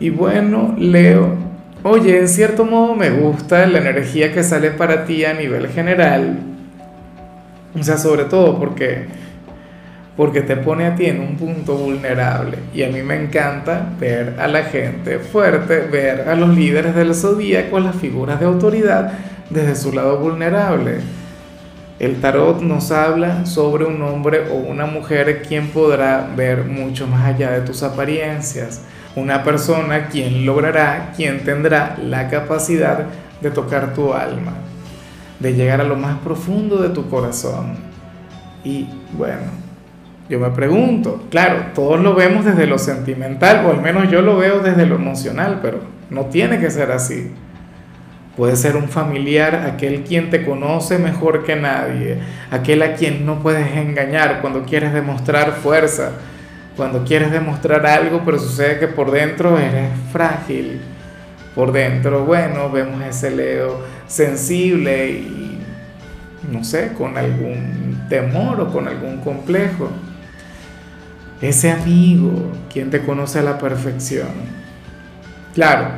Y bueno, Leo, oye, en cierto modo me gusta la energía que sale para ti a nivel general. O sea, sobre todo porque porque te pone a ti en un punto vulnerable. Y a mí me encanta ver a la gente fuerte, ver a los líderes del zodíaco, las figuras de autoridad, desde su lado vulnerable. El tarot nos habla sobre un hombre o una mujer quien podrá ver mucho más allá de tus apariencias una persona quien logrará, quien tendrá la capacidad de tocar tu alma, de llegar a lo más profundo de tu corazón. Y bueno, yo me pregunto, claro, todos lo vemos desde lo sentimental, o al menos yo lo veo desde lo emocional, pero no tiene que ser así. Puede ser un familiar, aquel quien te conoce mejor que nadie, aquel a quien no puedes engañar cuando quieres demostrar fuerza, cuando quieres demostrar algo, pero sucede que por dentro eres frágil. Por dentro, bueno, vemos ese Leo sensible y, no sé, con algún temor o con algún complejo. Ese amigo, quien te conoce a la perfección. Claro,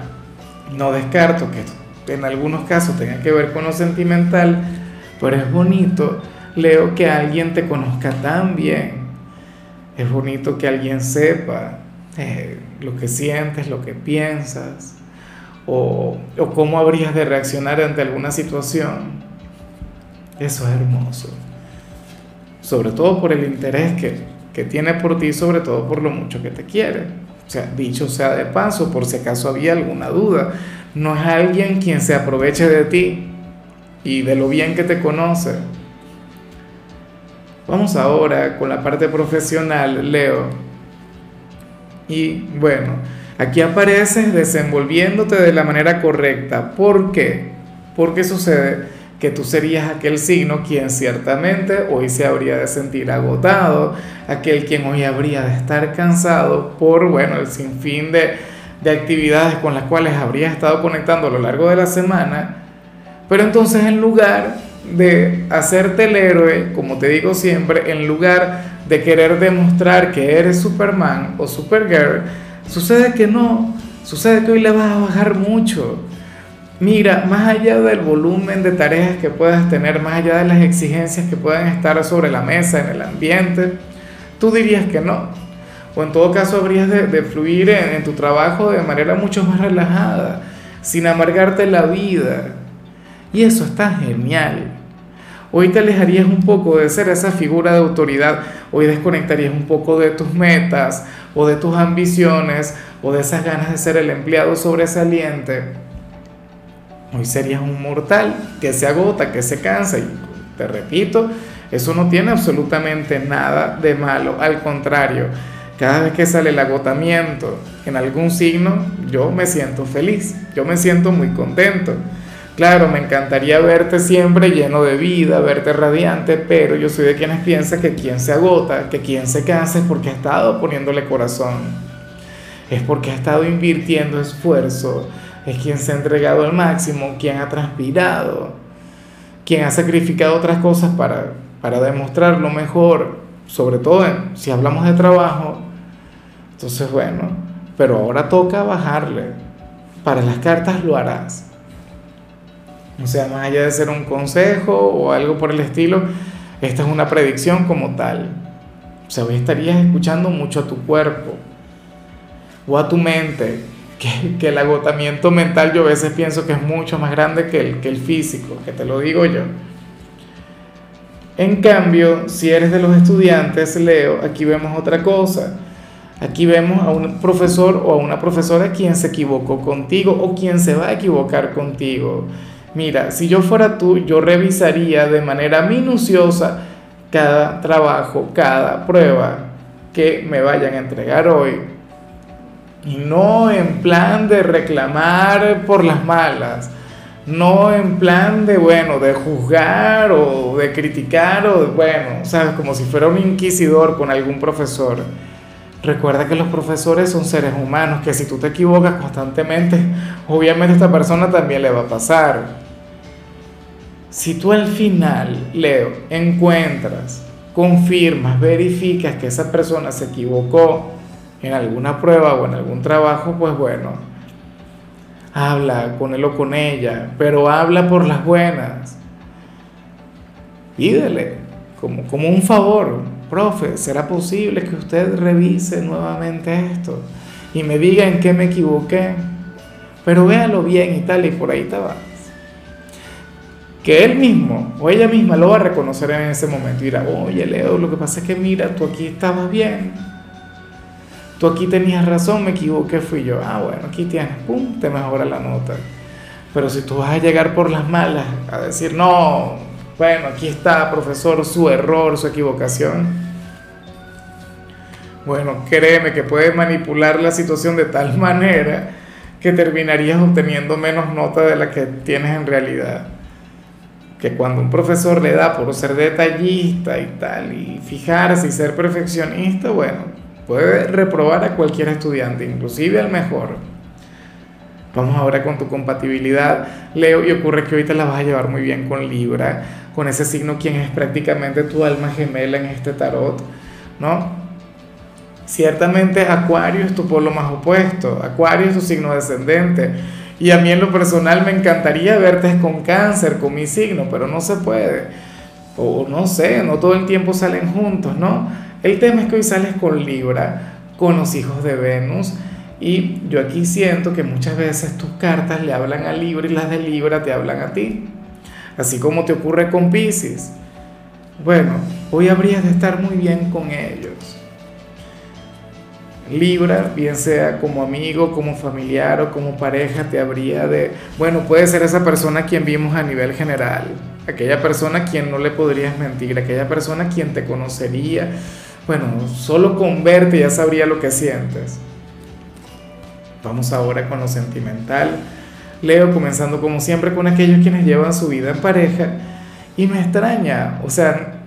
no descarto que en algunos casos tenga que ver con lo sentimental, pero es bonito, Leo, que alguien te conozca tan bien es bonito que alguien sepa eh, lo que sientes, lo que piensas, o, o cómo habrías de reaccionar ante alguna situación. Eso es hermoso. Sobre todo por el interés que, que tiene por ti, sobre todo por lo mucho que te quiere. O sea, dicho sea de paso, por si acaso había alguna duda, no es alguien quien se aproveche de ti y de lo bien que te conoce Vamos ahora con la parte profesional, Leo. Y bueno, aquí apareces desenvolviéndote de la manera correcta. ¿Por qué? Porque sucede que tú serías aquel signo quien ciertamente hoy se habría de sentir agotado, aquel quien hoy habría de estar cansado por, bueno, el sinfín de, de actividades con las cuales habría estado conectando a lo largo de la semana. Pero entonces en lugar de hacerte el héroe, como te digo siempre, en lugar de querer demostrar que eres Superman o Supergirl, sucede que no, sucede que hoy le vas a bajar mucho. Mira, más allá del volumen de tareas que puedas tener, más allá de las exigencias que puedan estar sobre la mesa, en el ambiente, tú dirías que no. O en todo caso habrías de, fluir en, tu trabajo de manera mucho más relajada, sin amargarte la vida. Y eso está genial. Hoy te alejarías un poco de ser esa figura de autoridad, hoy desconectarías un poco de tus metas o de tus ambiciones o de esas ganas de ser el empleado sobresaliente. Hoy serías un mortal que se agota, que se cansa y te repito, eso no tiene absolutamente nada de malo, al contrario, cada vez que sale el agotamiento en algún signo, yo me siento feliz, yo me siento muy contento. Claro, me encantaría verte siempre lleno de vida, verte radiante, pero yo soy de quienes piensan que quien se agota, que quien se cansa es porque ha estado poniéndole corazón, es porque ha estado invirtiendo esfuerzo, es quien se ha entregado al máximo, quien ha transpirado, quien ha sacrificado otras cosas para, para demostrar lo mejor, sobre todo si hablamos de trabajo. Entonces, bueno, pero ahora toca bajarle. Para las cartas lo harás o sea, más allá de ser un consejo o algo por el estilo, esta es una predicción como tal. O sea, hoy estarías escuchando mucho a tu cuerpo o a tu mente, que, el agotamiento mental yo a veces pienso que es mucho más grande que el, que el físico, que te lo digo yo. En cambio, si eres de los estudiantes, Leo, aquí vemos otra cosa. Aquí vemos a un profesor o a una profesora quien se equivocó contigo o quien se va a equivocar contigo. Mira, si yo fuera tú, yo revisaría de manera minuciosa cada trabajo, cada prueba que me vayan a entregar hoy. Y no en plan de reclamar por las malas, no en plan de, bueno, de juzgar o de criticar o, de, bueno, sabes, como si fuera un inquisidor con algún profesor. Recuerda que los profesores son seres humanos, que si tú te equivocas constantemente, obviamente a esta persona también le va a pasar. Si tú al final, Leo, encuentras, confirmas, verificas que esa persona se equivocó en alguna prueba o en algún trabajo, pues bueno, habla con él o con ella, pero habla por las buenas. Pídele, como, como un favor, profe, ¿será posible que usted revise nuevamente esto y me diga en qué me equivoqué? Pero véalo bien y tal, y por ahí te vas que él mismo o ella misma lo va a reconocer en ese momento y dirá, oye Leo, lo que pasa es que mira, tú aquí estabas bien, tú aquí tenías razón, me equivoqué, fui yo, ah bueno, aquí tienes, pum, te mejora la nota. Pero si tú vas a llegar por las malas a decir, no, bueno, aquí está, profesor, su error, su equivocación, bueno, créeme que puedes manipular la situación de tal manera que terminarías obteniendo menos nota de la que tienes en realidad que cuando un profesor le da por ser detallista y tal, y fijarse y ser perfeccionista, bueno, puede reprobar a cualquier estudiante, inclusive al mejor. Vamos ahora con tu compatibilidad, Leo, y ocurre que ahorita la vas a llevar muy bien con Libra, con ese signo quien es prácticamente tu alma gemela en este tarot, ¿no? Ciertamente Acuario es tu polo más opuesto, Acuario es tu signo descendente, y a mí en lo personal me encantaría verte con cáncer, con mi signo, pero no se puede. O no sé, no todo el tiempo salen juntos, ¿no? El tema es que hoy sales con Libra, con los hijos de Venus. Y yo aquí siento que muchas veces tus cartas le hablan a Libra y las de Libra te hablan a ti. Así como te ocurre con Pisces. Bueno, hoy habrías de estar muy bien con ellos. Libra, bien sea como amigo, como familiar o como pareja, te habría de, bueno, puede ser esa persona quien vimos a nivel general, aquella persona quien no le podrías mentir, aquella persona quien te conocería, bueno, solo con verte ya sabría lo que sientes. Vamos ahora con lo sentimental. Leo, comenzando como siempre con aquellos quienes llevan su vida en pareja. Y me extraña, o sea,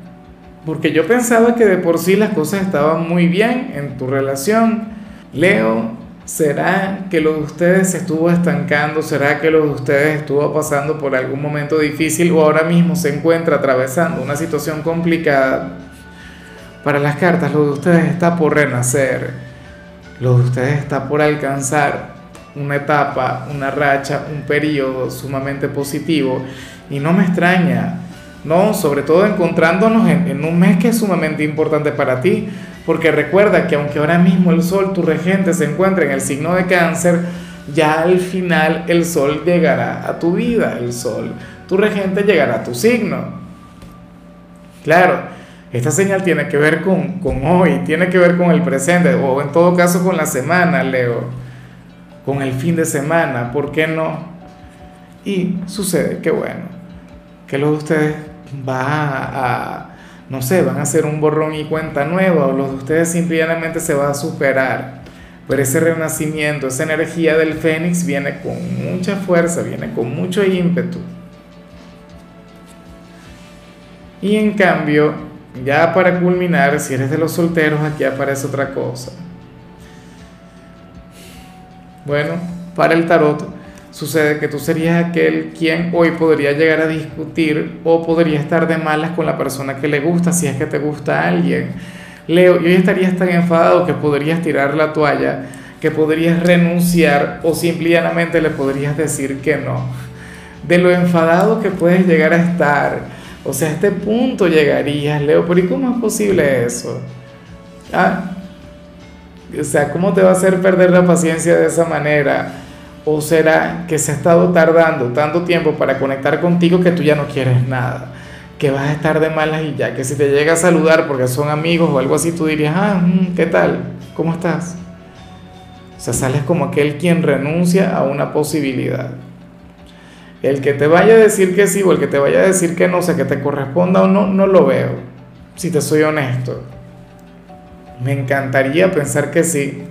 porque yo pensaba que de por sí las cosas estaban muy bien en tu relación. Leo, ¿será que lo de ustedes se estuvo estancando? ¿Será que lo de ustedes estuvo pasando por algún momento difícil o ahora mismo se encuentra atravesando una situación complicada? Para las cartas, lo de ustedes está por renacer. Lo de ustedes está por alcanzar una etapa, una racha, un periodo sumamente positivo. Y no me extraña ¿no? Sobre todo encontrándonos en, un mes que es sumamente importante para ti, porque recuerda que aunque ahora mismo el Sol, tu regente, se encuentra en el signo de cáncer, ya al final el Sol llegará a tu vida, el Sol, tu regente llegará a tu signo. Claro, esta señal tiene que ver con, con hoy, tiene que ver con el presente, o en todo caso con la semana, Leo, con el fin de semana, ¿por qué no? Y sucede que bueno, que los de ustedes va a, no sé, van a hacer un borrón y cuenta nueva, o los de ustedes simplemente se va a superar. Pero ese renacimiento, esa energía del Fénix viene con mucha fuerza, viene con mucho ímpetu. Y en cambio, ya para culminar, si eres de los solteros, aquí aparece otra cosa. Bueno, para el tarot, sucede que tú serías aquel quien hoy podría llegar a discutir o podría estar de malas con la persona que le gusta, si es que te gusta alguien. Leo, y hoy estarías tan enfadado que podrías tirar la toalla, que podrías renunciar o simplemente le podrías decir que no. De lo enfadado que puedes llegar a estar. O sea, a este punto llegarías, Leo, pero ¿y cómo es posible eso? ¿Ah? O sea, ¿cómo te va a hacer perder la paciencia de esa manera? ¿O será que se ha estado tardando tanto tiempo para conectar contigo que tú ya no quieres nada? Que vas a estar de malas y ya, que si te llega a saludar porque son amigos o algo así, tú dirías, ah, mm, ¿qué tal? ¿Cómo estás? O sea, sales como aquel quien renuncia a una posibilidad. El que te vaya a decir que sí o el que te vaya a decir que no, o sea, que te corresponda o no, no lo veo, si te soy honesto. Me encantaría pensar que sí,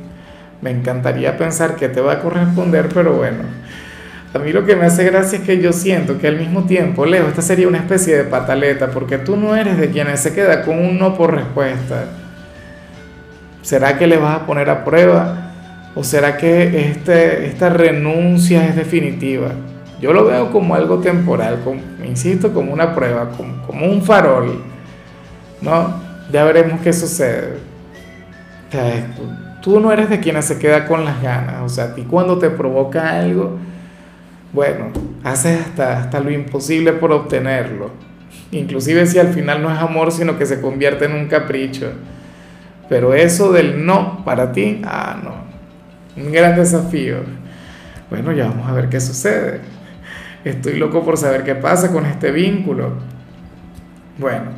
Me encantaría pensar que te va a corresponder, pero bueno. A mí lo que me hace gracia es que yo siento que al mismo tiempo, Leo, esta sería una especie de pataleta, porque tú no eres de quienes se queda con un no por respuesta. ¿Será que le vas a poner a prueba? ¿O será que este, esta renuncia es definitiva? Yo lo veo como algo temporal, como, insisto, como una prueba, como, como un farol. ¿No? Ya veremos qué sucede. Tú no eres de quienes se queda con las ganas. O sea, a ti cuando te provoca algo, bueno, haces hasta, hasta lo imposible por obtenerlo. Inclusive si al final no es amor, sino que se convierte en un capricho. Pero eso del no para ti, ah, no. Un gran desafío. Bueno, ya vamos a ver qué sucede. Estoy loco por saber qué pasa con este vínculo. Bueno,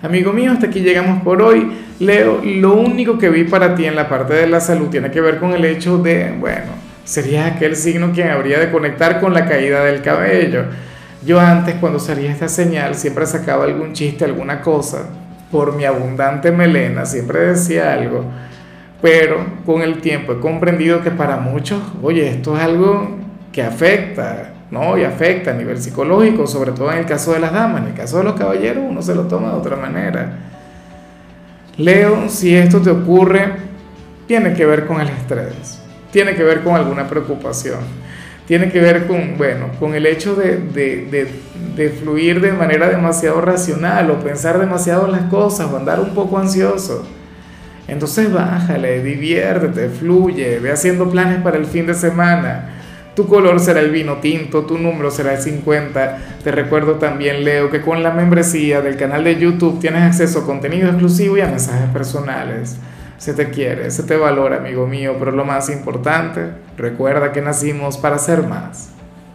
amigo mío, hasta aquí llegamos por hoy. Leo, lo único que vi para ti en la parte de la salud tiene que ver con el hecho de, bueno, sería aquel signo quien habría de conectar con la caída del cabello. Yo antes, cuando salía esta señal, siempre sacaba algún chiste, alguna cosa. Por mi abundante melena, siempre decía algo. Pero con el tiempo he comprendido que para muchos, oye, esto es algo que afecta, ¿no? Y afecta a nivel psicológico, sobre todo en el caso de las damas. En el caso de los caballeros, uno se lo toma de otra manera. Leo, si esto te ocurre, tiene que ver con el estrés tiene que ver con alguna preocupación, tiene que ver con, bueno, con el hecho de, de, de, fluir de manera demasiado racional o pensar demasiado las cosas o andar un poco ansioso. Entonces bájale, diviértete, fluye, ve haciendo planes para el fin de semana. Tu color será el vino tinto, tu número será el 50. Te recuerdo también, Leo, que con la membresía del canal de YouTube tienes acceso a contenido exclusivo y a mensajes personales. Se te quiere, se te valora, amigo mío, pero lo más importante, recuerda que nacimos para ser más.